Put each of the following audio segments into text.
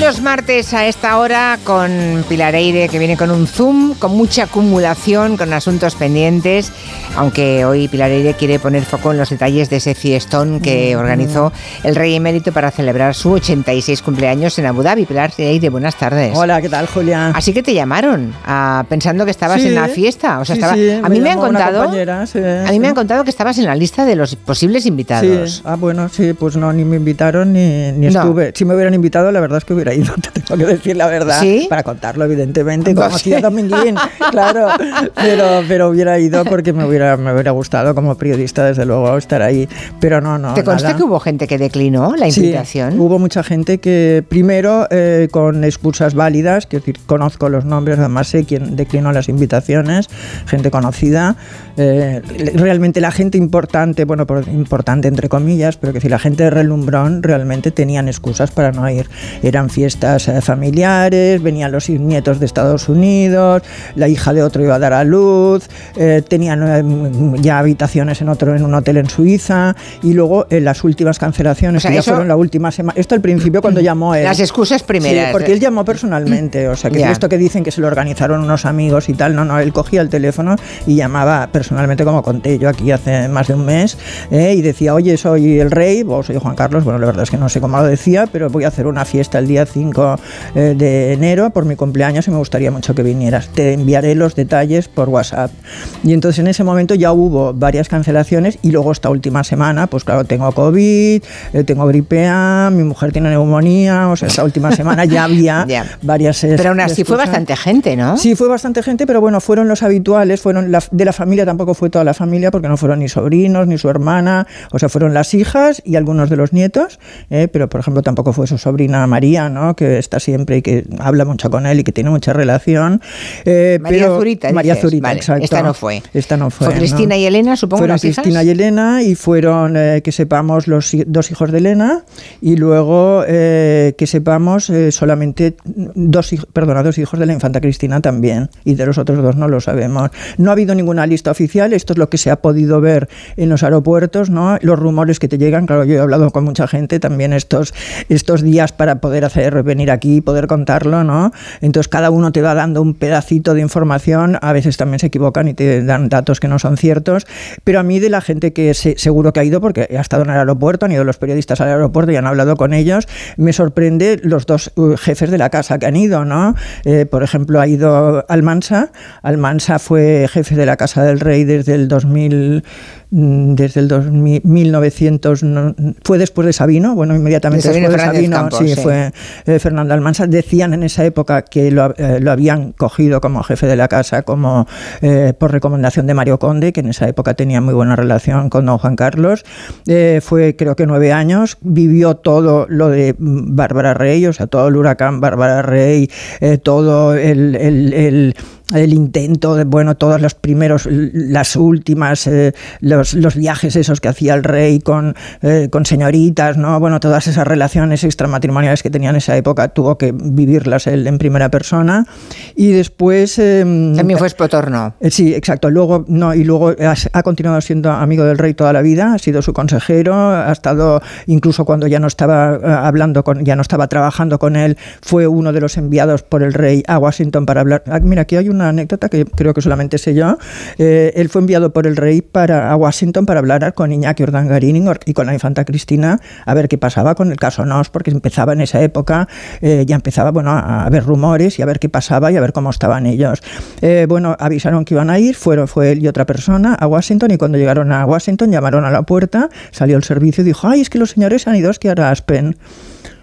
Los martes a esta hora con Pilar Eire, que viene con un Zoom, con mucha acumulación, con asuntos pendientes, aunque hoy Pilar Eire quiere poner foco en los detalles de ese fiestón que organizó el Rey Emérito para celebrar su 86 cumpleaños en Abu Dhabi. Pilar Eire, buenas tardes. Hola, ¿qué tal, Julia? Así que te llamaron ah, pensando que estabas Sí, en la fiesta. O sea, sí, estaba, sí, a mí me han contado, a mí me han contado que estabas en la lista de los posibles invitados. Sí, ah, bueno, sí, pues no, ni me invitaron ni, ni No. estuve. Si me hubieran invitado, la verdad es que hubiera ido, te tengo que decir la verdad. ¿Sí? Para contarlo, evidentemente, No como hacía Dominguín, claro. Pero, pero hubiera ido porque me hubiera, me hubiera gustado como periodista, desde luego, estar ahí. Pero no, no. ¿Te consta nada. que hubo gente que declinó la Sí, invitación? hubo mucha gente que primero eh, con excusas válidas, quiero decir, conozco los nombres, además sé quién declinó las invitaciones, gente conocida. eh, realmente la gente importante, bueno, por- importante entre comillas, pero que si la gente de relumbrón realmente tenían excusas para no ir. Eran fiestas eh, familiares, venían los nietos de Estados Unidos, la hija de otro iba a dar a luz, eh, tenían eh, ya habitaciones en otro en un hotel en Suiza y luego en las últimas cancelaciones O sea, que ya fueron la última semana. Esto al principio cuando llamó él. Las excusas primeras. Sí, porque él llamó personalmente, o sea, que Ya. esto que dicen que se lo organizaron unos amigos y tal, no, no, él cogía el teléfono y llamaba personalmente, como conté yo aquí hace más de un mes, eh, y decía, oye, soy el rey, o soy Juan Carlos, bueno, la verdad es que no sé cómo lo decía, pero voy a hacer una fiesta el día 5 eh, de enero por mi cumpleaños y me gustaría mucho que vinieras. Te enviaré los detalles por WhatsApp. Y entonces en ese momento ya hubo varias cancelaciones y luego esta última semana, pues claro, tengo COVID, eh, tengo gripe A, mi mujer tiene neumonía, o sea, esta última semana ya había Ya. varias... Pero aún así fue bastante gente, ¿no? Sí, fue bastante gente, pero bueno, fueron los habituales, fueron la- de la familia, tampoco fue toda la familia, porque no fueron ni sobrinos, ni su hermana, o sea, fueron las hijas y algunos de los nietos, eh, pero por ejemplo tampoco fue su sobrina María, ¿no? Que está siempre y que habla mucho con él y que tiene mucha relación. eh, María pero- Zurita, María dices. Zurita, Vale, exacto. esta no fue. Esta no fue. Fue Cristina ¿no? y Elena, supongo, Fueron las hijas. Cristina y Elena y fueron, eh, que sepamos, los dos hijos de Elena y luego eh, que sepamos eh, solamente dos, perdona, dos hijos de la infanta Cristina también y de los otros dos no lo sabemos. No ha habido ninguna lista oficial, esto es lo que se ha podido ver en los aeropuertos, ¿no? los rumores que te llegan, claro, yo he hablado con mucha gente también estos, estos días para poder hacer venir aquí y poder contarlo, ¿no? Entonces cada uno te va dando un pedacito de información, a veces también se equivocan y te dan datos que no son ciertos, pero a mí de la gente que se- seguro que ha ido, porque ha estado en el aeropuerto, han ido los periodistas al aeropuerto y han hablado con ellos, me sorprende los dos uh, jefes de la casa que han ido, ¿no? Eh, por ejemplo, ha ido Almansa, Almansa fue jefe de la Casa del Rey desde el 2000 mm, desde el 2000, 1900 no, fue después de Sabino bueno inmediatamente De Sabino después de Sabino Campos, sí, sí. fue eh, Fernando Almansa decían en esa época que lo, eh, lo habían cogido como jefe de la casa como eh, por recomendación de Mario Conde que en esa época tenía muy buena relación con don Juan Carlos. Fue creo que nueve años. Vivió todo lo de mm, Bárbara Rey o sea todo el huracán Bárbara Rey todo el, el- el- el intento de, bueno, todos los primeros, las últimas, eh, los, los viajes esos que hacía el rey con, eh, con señoritas, ¿no? Bueno, todas esas relaciones extramatrimoniales que tenía en esa época, tuvo que vivirlas él en primera persona. Y después... eh, También fue espotorno. eh, Sí, exacto. Luego, no, y luego ha, continuado siendo amigo del rey toda la vida, ha sido su consejero, ha estado, incluso cuando ya no estaba eh, hablando con, ya no estaba trabajando con él, fue uno de los enviados por el rey a Washington para hablar. Ah, mira, aquí hay una anécdota que creo que solamente sé yo. Eh, él fue enviado por el rey para, a Washington para hablar con Iñaki Urdangarín y con la infanta Cristina a ver qué pasaba con el caso Nos, porque empezaba en esa época, eh, ya empezaba bueno, a haber rumores y a ver qué pasaba y a ver cómo estaban ellos. Eh, bueno, avisaron que iban a ir, fueron, fue él y otra persona a Washington y cuando llegaron a Washington llamaron a la puerta, salió el servicio y dijo, ay, es que los señores han ido a Aspen.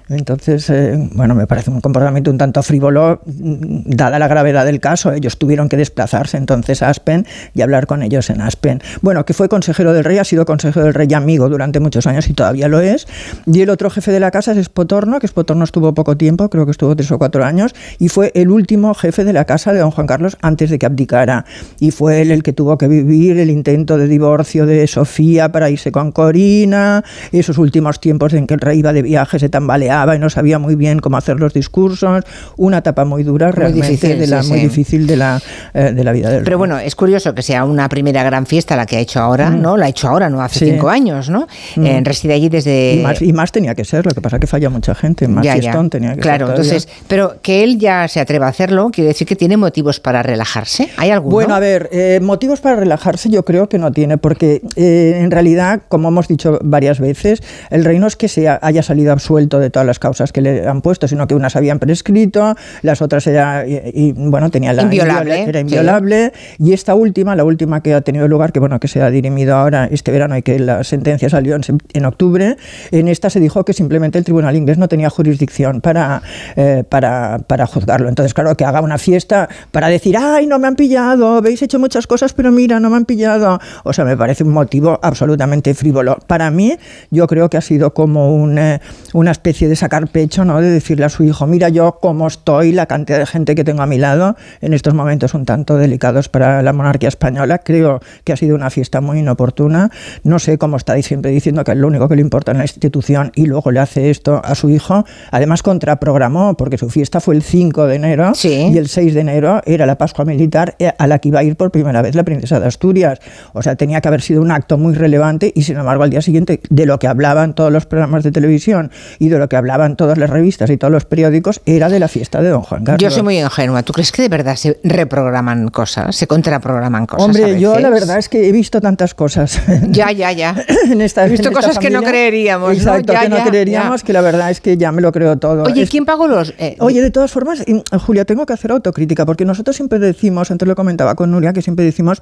Entonces, eh, bueno, me parece un comportamiento un tanto frívolo, mm, dada la gravedad del caso. Ellos tuvieron que desplazarse entonces a Aspen y hablar con ellos en Aspen. Bueno, que fue consejero del rey, ha sido consejero del rey y amigo durante muchos años y todavía lo es. Y el otro jefe de la casa es Espotorno, que Espotorno estuvo poco tiempo, creo que estuvo tres o cuatro años, y fue el último jefe de la casa de don Juan Carlos antes de que abdicara. Y fue él el que tuvo que vivir el intento de divorcio de Sofía para irse con Corina, esos últimos tiempos en que el rey iba de viaje, se tambaleaba titubeaba y no sabía muy bien cómo hacer los discursos. Una etapa muy dura, realmente, difícil, de la, sí, muy sí. difícil de la, eh, de la vida del Pero bueno, es curioso que sea una primera gran fiesta la que ha hecho ahora, ¿no? La ha hecho ahora, no hace Mm. Sí. Mm. cinco años, ¿no? Eh, reside allí desde... Y más, y más tenía que ser, lo que pasa que falla mucha gente, más Ya, ya. fiestón tenía que Claro, ser. todavía. entonces, pero que él ya se atreva a hacerlo, quiere decir que tiene motivos para relajarse. ¿Hay alguno? Bueno, a ver, eh, motivos para relajarse yo creo que no tiene, porque eh, en realidad, como hemos dicho varias veces, el rey no es que se ha- haya salido absuelto de todas las causas que le han puesto, sino que unas habían prescrito, las otras era, y, y, bueno, tenía la Inviolable, inviola- era sí. inviolable, y esta última, la última que ha tenido lugar, que bueno, que se ha dirimido ahora este verano y que la sentencia salió en, en octubre, en esta se dijo que simplemente el tribunal inglés no tenía jurisdicción para, eh, para, para juzgarlo. Entonces, claro, que haga una fiesta para decir, ay, no me han pillado, habéis hecho muchas cosas, pero mira, no me han pillado. O sea, me parece un motivo absolutamente frívolo. Para mí, yo creo que ha sido como un, eh, una especie de sacar pecho, ¿no? De decirle a su hijo, mira yo cómo estoy, la cantidad de gente que tengo a mi lado en estos momentos un tanto delicados para la monarquía española. Creo que ha sido una fiesta muy inoportuna. No sé cómo está siempre diciendo que es lo único que le importa en la institución y luego le hace esto a su hijo. Además, contraprogramó, porque su fiesta fue el 5 de enero Sí. y el 6 de enero era la Pascua Militar eh, a la que iba a ir por primera vez la princesa de Asturias. O sea, tenía que haber sido un acto muy relevante y, sin embargo, al día siguiente, de lo que hablaban todos los programas de televisión y de lo que hablaban todas las revistas y todos los periódicos, era de la fiesta de don Juan Carlos. Yo soy muy ingenua. ¿Tú crees que de verdad se reprograman cosas, se contraprograman cosas? a Hombre, yo la verdad es que he visto tantas cosas. Ya, ya, ya. en esta, He visto en esta cosas que no creeríamos, ¿no? Exacto, Ya, que no creeríamos, ya. que la verdad es que ya me lo creo todo. Oye, Es- ¿quién pagó los...? eh, Oye, de todas formas, Julia, tengo que hacer autocrítica, porque nosotros siempre decimos, antes lo comentaba con Nuria, que siempre decimos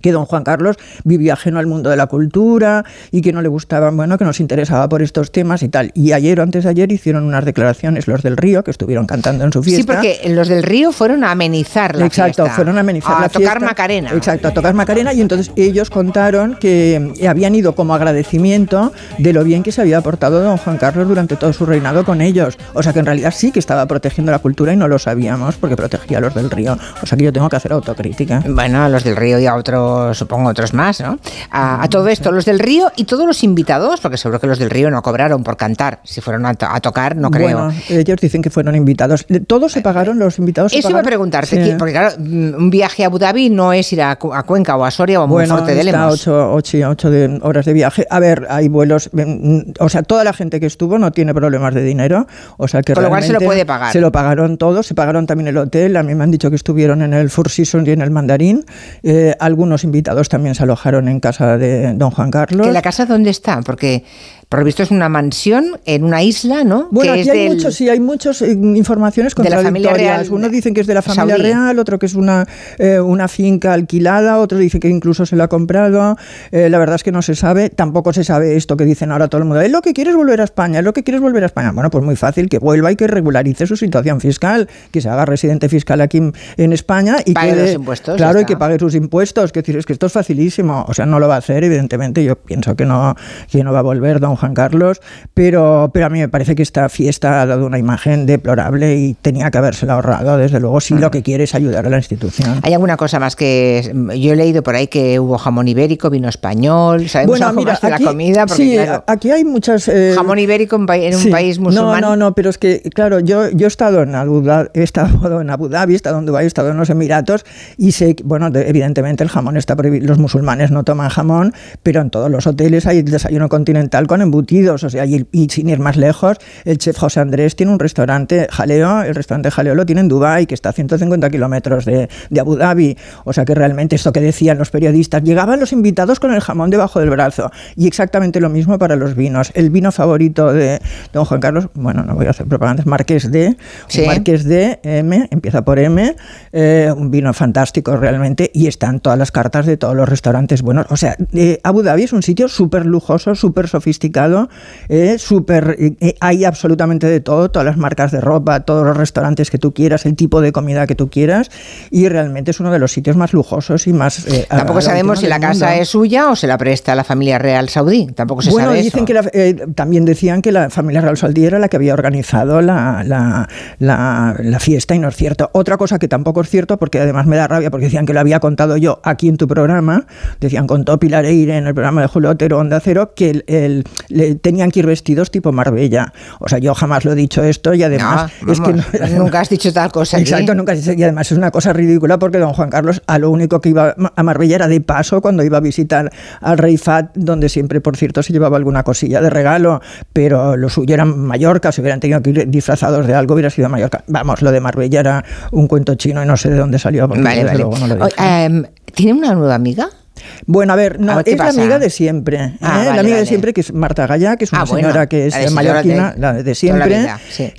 que don Juan Carlos vivía ajeno al mundo de la cultura y que no le gustaba, bueno, que nos interesaba por estos temas y tal. Y ayer o antes de ayer hicieron unas declaraciones los del Río, que estuvieron cantando en su fiesta. Sí, porque los del río fueron a amenizar la Exacto, fiesta. fueron a amenizar a la tocar fiesta. Macarena. Exacto, a tocar Macarena y entonces ellos contaron que eh, habían ido como agradecimiento de lo bien que se había portado don Juan Carlos durante todo su reinado con ellos. O sea que en realidad sí que estaba protegiendo la cultura y no lo sabíamos porque protegía a los del río. O sea que yo tengo que hacer autocrítica. Bueno, a los del río y a otros, supongo otros más, ¿no? A, a todo esto, los del río y todos los invitados, porque seguro que los del río no cobraron por cantar. Si fueron a, to- a tocar, no creo. Bueno, ellos dicen que fueron invitados. Todos se pagaron, los invitados se Eso iba a preguntarte, Sí. ¿quién- porque claro, mm, un viaje a Abu Dhabi no es ir a, Cu- a Cuenca o a Soria o a Bueno, Monforte de Lemos. ocho, ocho, ocho de horas de viaje. A ver, hay vuelos, mm, o sea, toda la gente que estuvo no tiene problemas de dinero, o sea que Con lo cual se lo puede pagar. Se lo pagaron todos, se pagaron también el hotel. A mí me han dicho que estuvieron en el Four Seasons y en el Mandarín. Eh, algunos invitados también se alojaron en casa de don Juan Carlos. ¿Que la casa dónde está? Porque por lo visto es una mansión en una isla, ¿no? Bueno, que aquí es hay del- muchos, sí, hay muchas informaciones de la familia contradictorias. real Unos dicen que es de la familia real, otro que es una, eh, una finca alquilada, otros dicen que incluso se la ha comprado. Eh, la verdad es que no se sabe. Tampoco se sabe esto que dicen ahora todo el mundo. Es lo que quieres volver a España, es lo que quieres volver a España. Bueno, pues muy fácil, que vuelva y que regularice su situación fiscal, que se haga residente fiscal aquí en- España y Pague que los impuestos, Claro, y que pague sus impuestos. Que decir, es que esto es facilísimo. O sea, no lo va a hacer, evidentemente. Yo pienso que no, que no va a volver don Juan Carlos, pero, pero a mí me parece que esta fiesta ha dado una imagen deplorable y tenía que habérsela ahorrado, desde luego, si lo que quiere es ayudar a la institución. ¿Hay alguna cosa más que mm, yo he leído por ahí que hubo jamón ibérico, vino español? ¿Sabemos algo más de la comida? Porque, sí, claro, aquí hay muchas... eh, jamón ibérico en, en un Sí. país musulmán. No, no, no, pero es que, claro, yo, yo he estado en Abu Dhabi, he estado en Abu Dhabi, he estado en Dubái, he estado en los Emiratos y sé, bueno, de- evidentemente el jamón está prohibido, los musulmanes no toman jamón, pero en todos los hoteles hay desayuno continental con embutidos, o sea, y, y sin ir más lejos, el chef José Andrés tiene un restaurante Jaleo, el restaurante Jaleo lo tiene en Dubái, que está a 150 kilómetros de, de Abu Dhabi, o sea que realmente esto que decían los periodistas, llegaban los invitados con el jamón debajo del brazo y exactamente lo mismo para los vinos. El vino favorito de don Juan Carlos, bueno, no voy a hacer propaganda, es Marqués de, Sí. Marqués de M, empieza por M, eh, un vino fantástico realmente y están todas las cartas de todos los restaurantes buenos. O sea, eh, Abu Dhabi es un sitio súper lujoso, súper sofisticado, eh, súper, eh, hay absolutamente de todo, todas las marcas de ropa, todos los restaurantes que tú quieras, el tipo de comida que tú quieras y realmente es uno de los sitios más lujosos y más... eh, Tampoco sabemos si la casa mundo. es suya o se la presta a la familia real saudí. Tampoco se bueno, sabe dicen eso. que la- eh, también decían que la familia Real Saudí era la que había organizado la, la- la- la fiesta y no es cierto. Otra cosa que tampoco es cierto, porque además me da rabia, porque decían que lo había contado yo aquí en tu programa, decían, contó Pilar Eire en el programa de Julio Otero Onda Cero, que el, le, tenían que ir vestidos tipo Marbella. O sea, yo jamás lo he dicho esto y además es que nunca has dicho tal cosa. Exacto, nunca has dicho, y además es una cosa ridícula porque don Juan Carlos a lo único que iba a Marbella era de paso cuando iba a visitar al rey Fat, donde siempre, por cierto, se llevaba alguna cosilla de regalo, pero lo suyo era Mallorca, si hubieran tenido que ir disfrazados de algo hubiera sido Mallorca. Vamos, lo de Marbella era un cuento chino y no sé de dónde salió. Vale, vale. Em, ¿Tiene una nueva amiga? Bueno, a ver, no, es la amiga de siempre. Ah, ¿eh? la amiga de siempre, que es Marta Gaya, que es una ah, señora que es mallorquina, la de, siempre,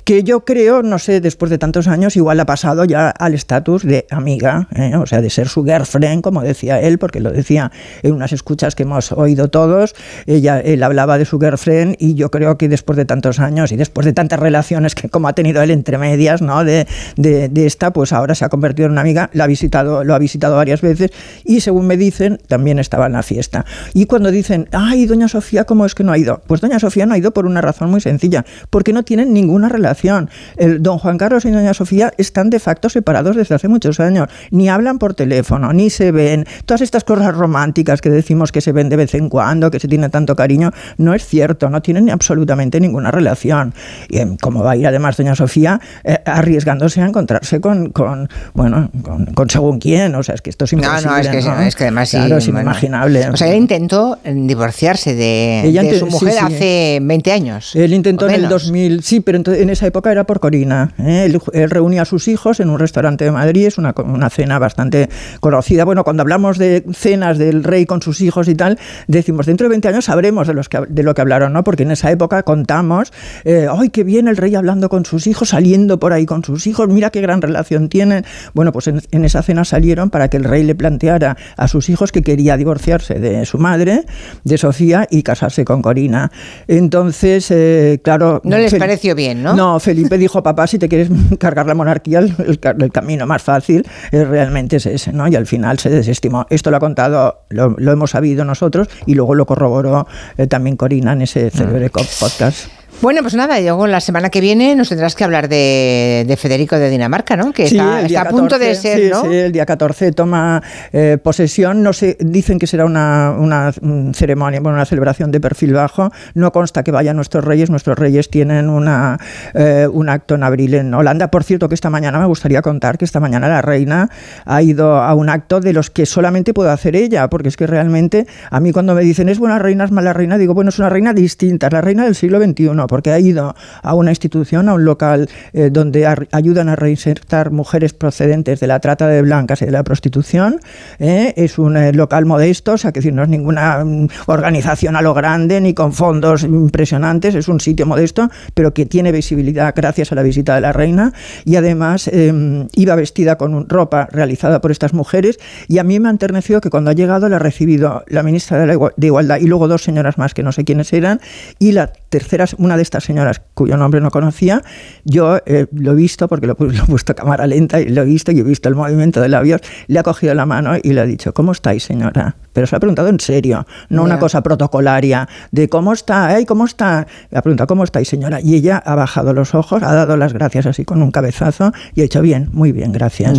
que yo creo, no sé, después de tantos años, igual ha pasado ya al estatus de amiga, ¿eh? o sea, de ser su girlfriend, como decía él, porque lo decía en unas escuchas que hemos oído todos, ella, él hablaba de su girlfriend y yo creo que después de tantos años y después de tantas relaciones que como ha tenido él entre medias, ¿no? De, de, de esta, pues ahora se ha convertido en una amiga, la ha visitado, lo ha visitado varias veces y según me dicen, también estaba en la fiesta. Y cuando dicen, ay, doña Sofía, ¿cómo es que no ha ido? Pues doña Sofía no ha ido por una razón muy sencilla, porque no tienen ninguna relación. El don Juan Carlos y doña Sofía están de facto separados desde hace muchos años. Ni hablan por teléfono, ni se ven. Todas estas cosas románticas que decimos que se ven de vez en cuando, que se tiene tanto cariño, no es cierto, no tienen absolutamente ninguna relación. Y em, como va a ir además doña Sofía eh, arriesgándose a encontrarse con, con bueno, con, según quién, o sea, es que esto es imposible. No, no, es que, es que además sí, inimaginable. O sea, él intentó divorciarse de, su mujer hace 20 años. Él intentó en el 2000, sí, pero en esa época era por Corina. ¿eh? Él, reunía a sus hijos en un restaurante de Madrid, es una, una, cena bastante conocida. Bueno, cuando hablamos de cenas del rey con sus hijos y tal, decimos, dentro de 20 años sabremos de, los que, de lo que hablaron, ¿no? Porque en esa época contamos, eh, ¡ay, qué bien el rey hablando con sus hijos, saliendo por ahí con sus hijos, mira qué gran relación tienen! Bueno, pues en, en esa cena salieron para que el rey le planteara a sus hijos que quería divorciarse de su madre, de Sofía, y casarse con Corina. Entonces, eh, claro... No les pareció bien, ¿no? No, Felipe dijo, papá, si te quieres cargar la monarquía, el, camino más fácil es, realmente es ese, ¿no? Y al final se desestimó. Esto lo ha contado, lo, hemos sabido nosotros, y luego lo corroboró eh, también Corina en ese célebre mm. podcast. Bueno, pues nada, luego la semana que viene nos tendrás que hablar de, Federico de Dinamarca, ¿no? Que está, a punto de ser, sí, ¿no? Sí, el día 14 toma eh, posesión. No sé, dicen que será una, una, ceremonia, bueno, una celebración de perfil bajo. No consta que vayan nuestros reyes. Nuestros reyes tienen una, eh, un acto en abril en Holanda. Por cierto, que esta mañana me gustaría contar que esta mañana la reina ha ido a un acto de los que solamente puede hacer ella, porque es que realmente a mí cuando me dicen es buena reina, es mala reina, digo, bueno, es una reina distinta, es la reina del siglo XXI porque ha ido a una institución, a un local eh, donde ayudan a reinsertar mujeres procedentes de la trata de blancas y de la prostitución. Eh, es un eh, local modesto, o sea, que decir, no es ninguna mm, organización a lo grande ni con fondos impresionantes, es un sitio modesto, pero que tiene visibilidad gracias a la visita de la reina y además em, iba vestida con ropa realizada por estas mujeres y a mí me ha enternecido que cuando ha llegado la ha recibido la ministra de, de Igualdad y luego dos señoras más que no sé quiénes eran y la tercera, una de estas señoras cuyo nombre no conocía, yo eh, lo he visto porque lo, he puesto a cámara lenta y lo he visto y he visto el movimiento de labios, le ha cogido la mano y le ha dicho, ¿cómo estáis, señora? Pero se lo ha preguntado en serio, no una cosa protocolaria de ¿cómo está? Ay, ¿Cómo está? Le ha preguntado, ¿cómo estáis, señora? Y ella ha bajado los ojos, ha dado las gracias así con un cabezazo y ha dicho, bien, muy bien, gracias.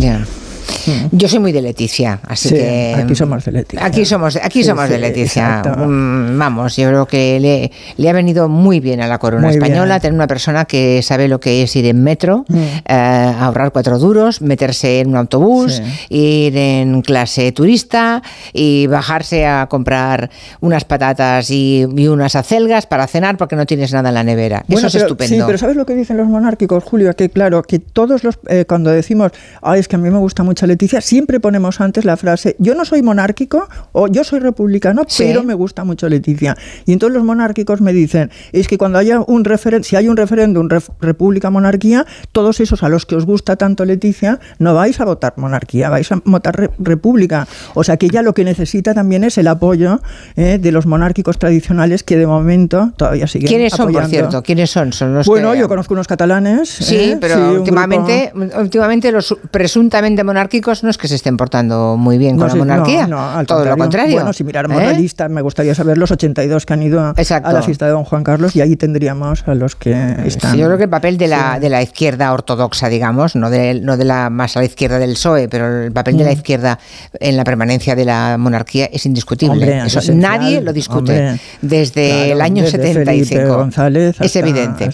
Yo soy muy de Leticia, así que aquí somos de Leticia. Aquí somos, aquí somos de Leticia. Mm, vamos, yo creo que le, le, ha venido muy bien a la corona española tener una persona que sabe lo que es ir en metro, mm. eh, ahorrar cuatro duros, meterse en un autobús, ir en clase turista y bajarse a comprar unas patatas y, unas acelgas para cenar porque no tienes nada en la nevera. Eso es estupendo. Sí, pero ¿sabes lo que dicen los monárquicos, Julio? Que claro, que todos los eh, cuando decimos, ay, es que a mí me gusta mucho Leticia, siempre ponemos antes la frase, yo no soy monárquico o yo soy republicano, pero me gusta mucho Leticia. Y entonces los monárquicos me dicen, es que cuando haya un referéndum, si hay un referéndum república monarquía, todos esos a los que os gusta tanto Leticia, no vais a votar monarquía, vais a votar república. O sea que ella lo que necesita también es el apoyo eh, de los monárquicos tradicionales que de momento todavía siguen ¿Quiénes son, por cierto? ¿Quiénes son? son los bueno, yo conozco unos catalanes. Sí, eh, pero últimamente, últimamente los presuntamente monárquicos monárquicos no es que se estén portando muy bien con la monarquía. Todo lo contrario. Bueno, si miráramos la ¿Eh? lista, me gustaría saber los 82 que han ido a, la fiesta de don Juan Carlos y ahí tendríamos a los que están. yo creo que el papel de la, de la izquierda ortodoxa, digamos, no de, no de la más a la izquierda del PSOE, pero el papel de la mm. izquierda en la permanencia de la monarquía es indiscutible. Eso nadie lo discute desde el año 75. González es evidente.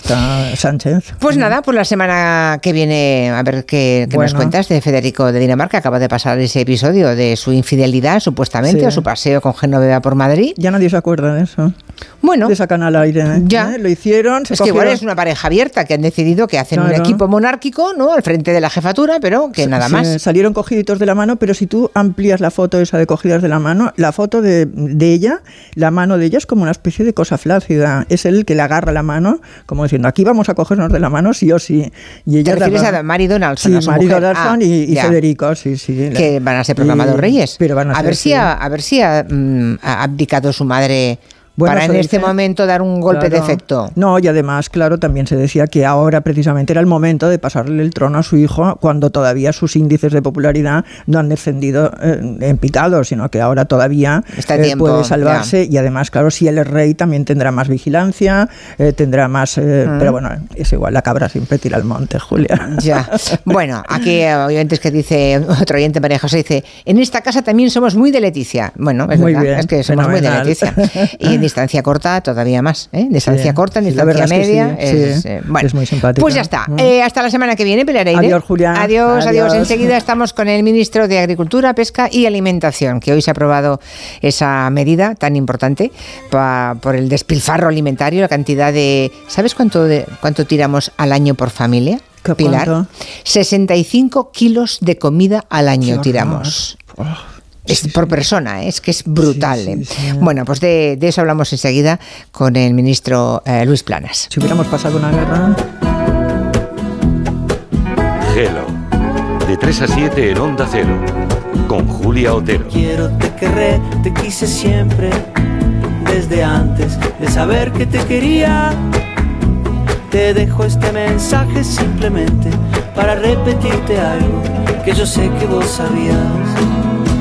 Sánchez. Pues nada, pues la semana que viene a ver qué, nos cuentas de Federico de Dinamarca. Acaba de pasar ese episodio de su infidelidad, supuestamente, o su paseo con Genoveva por Madrid. Ya nadie se acuerda de eso. Bueno, sacan al aire. ¿eh? Ya lo hicieron. es que igual es una pareja abierta que han decidido que hacen un equipo monárquico, ¿no? Al frente de la jefatura, pero que nada más. salieron cogiditos de la mano, pero si tú amplías la foto esa de cogidas de la mano, la foto de, de ella, la mano de ella es como una especie de cosa flácida. Es el que le agarra la mano, como diciendo, aquí vamos a cogernos de la mano sí o sí. Y ella ¿Te refieres a Mary Donaldson? Sí, Mary Donaldson y, ah, Federico, sí, sí. Que van a ser proclamados reyes. Pero van a, ver si a, ver si ha mm, abdicado su madre para en este momento dar un golpe de efecto. No, y además, claro, también se decía que ahora precisamente era el momento de pasarle el trono a su hijo cuando todavía sus índices de popularidad no han descendido eh, en picado, sino que ahora todavía eh, puede salvarse y además, claro, si él es rey también tendrá más vigilancia, eh, tendrá más... Mm. Pero bueno, es igual, la cabra siempre tira al monte, Julia. Ya. Bueno, aquí obviamente es que dice, otro oyente María José dice, en esta casa también somos muy de Leticia. Bueno, es verdad, es que somos muy de Leticia. Y distancia corta todavía más. ¿eh? Distancia corta, distancia media. es, eh, bueno, es muy simpático. Pues ya está. Mm. Eh, hasta la semana que viene, Peleareide. Adiós, Julián. Adiós, adiós, Enseguida estamos con el ministro de Agricultura, Pesca y Alimentación, que hoy se ha aprobado esa medida tan importante por el despilfarro alimentario, la cantidad de... ¿Sabes cuánto, de, cuánto tiramos al año por familia? Pilar, 65 kilos de comida al año tiramos. Oh. Es por persona, ¿eh? es que es brutal. ¿eh? bueno, pues de, eso hablamos enseguida con el ministro eh, Luis Planas. Si hubiéramos pasado una guerra. Gelo, de 3 a 7 en Onda Cero, con Julia Otero. Quiero, te querré, te quise siempre, desde antes de saber que te quería. Te dejo este mensaje simplemente para repetirte algo que yo sé que vos sabías